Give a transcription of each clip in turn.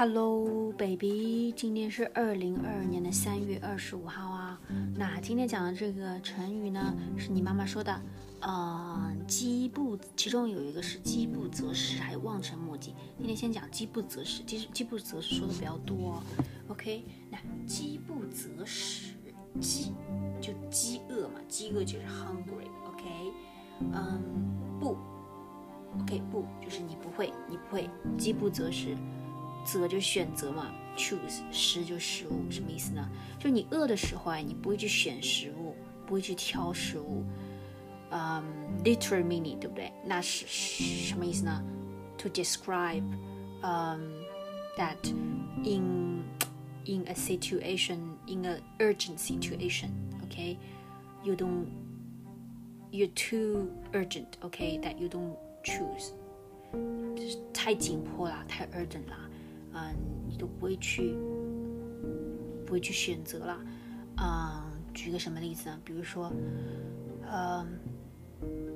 Hello, baby，今天是二零二二年的三月二十五号啊。那今天讲的这个成语呢，是你妈妈说的，呃，饥不，其中有一个是饥不择食，还有望尘莫及。今天先讲饥不择食，饥饥不择食说的比较多。OK，那饥不择食，饥就饥饿嘛，饥饿就是 hungry。OK，嗯，不，OK 不就是你不会，你不会，饥不择食。择就选择嘛，choose 食就食物，什么意思呢？就你饿的时候啊，你不会去选食物，不会去挑食物。嗯，literal meaning 对不对？那是什么意思呢？To describe, um, that in in a situation, in a urgent situation, okay, you don't, you're too urgent, okay, that you don't choose，就是太紧迫了，太 urgent 了。 嗯，你都不会去，不会去选择了。嗯，举个什么例子呢？比如说，呃，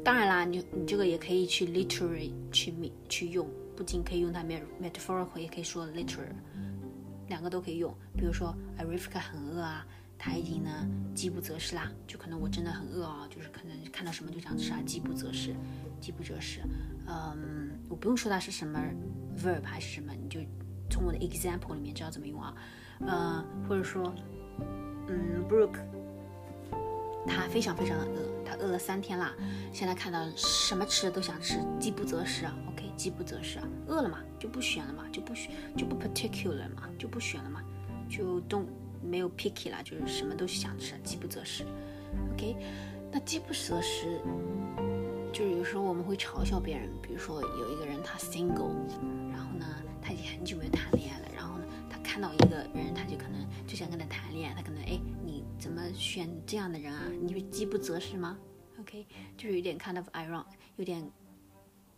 当然啦，你你这个也可以去 literary 去去用，不仅可以用它 metaphorical，也可以说 literal，两个都可以用。比如说 a r i f k a 很饿啊，他已经呢饥不择食啦，就可能我真的很饿啊，就是可能看到什么就想吃啊，饥不择食，饥不择食。嗯，我不用说它是什么 verb 还是什么，你就。从我的 example 里面知道怎么用啊，呃，或者说，嗯，Brooke，他非常非常的饿，他饿了三天啦，现在看到什么吃的都想吃，饥不择食啊，OK，饥不择食啊，饿了嘛就不选了嘛，就不选就不 particular 嘛，就不选了嘛，就都没有 picky 啦，就是什么都想吃，饥不择食，OK，那饥不择食，就是有时候我们会嘲笑别人，比如说有一个人他 single，然后呢。看到一个人，他就可能就想跟他谈恋爱，他可能哎，你怎么选这样的人啊？你是饥不择食吗？OK，就是有点 kind of ironic，有点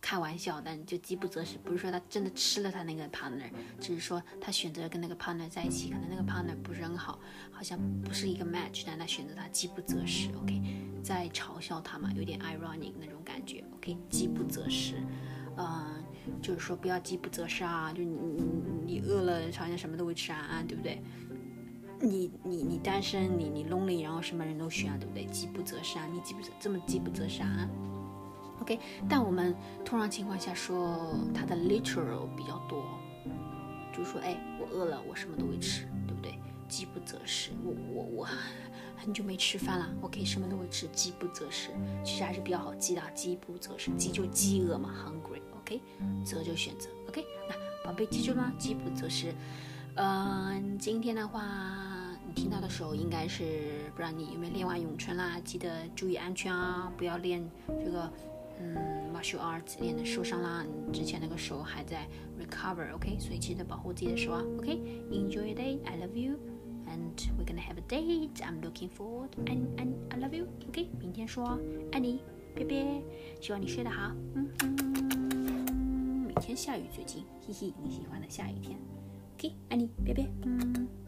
开玩笑，但就饥不择食，不是说他真的吃了他那个 partner，只是说他选择跟那个 partner 在一起，可能那个 partner 不是很好，好像不是一个 match，但他选择他饥不择食，OK，在嘲笑他嘛，有点 ironic 那种感觉，OK，饥不择食，嗯。就是说不要饥不择食啊，就你你你饿了好像什么都会吃啊，对不对？你你你单身，你你 lonely，然后什么人都选啊，对不对？饥不择食啊，你饥不择这么饥不择食啊？OK，但我们通常情况下说它的 literal 比较多，就是说哎，我饿了，我什么都会吃，对不对？饥不择食，我我我很久没吃饭了，OK，什么都会吃，饥不择食，其实还是比较好记的，饥不择食，饥就饥饿嘛，hungry。OK，择就选择。OK，那宝贝记住了吗？饥不择食。嗯，今天的话，你听到的时候应该是不知道你有没有练完咏春啦？记得注意安全啊，不要练这个嗯 martial arts 练的受伤啦。你之前那个手还在 recover。OK，所以记得保护自己的手啊。OK，enjoy day. I love you, and we're gonna have a date. I'm looking forward, and and I love you. OK，明天说爱你，拜拜，希望你睡得好。嗯嗯。每天下雨最近，嘿嘿，你喜欢的下雨天。OK，爱你，拜拜。嗯。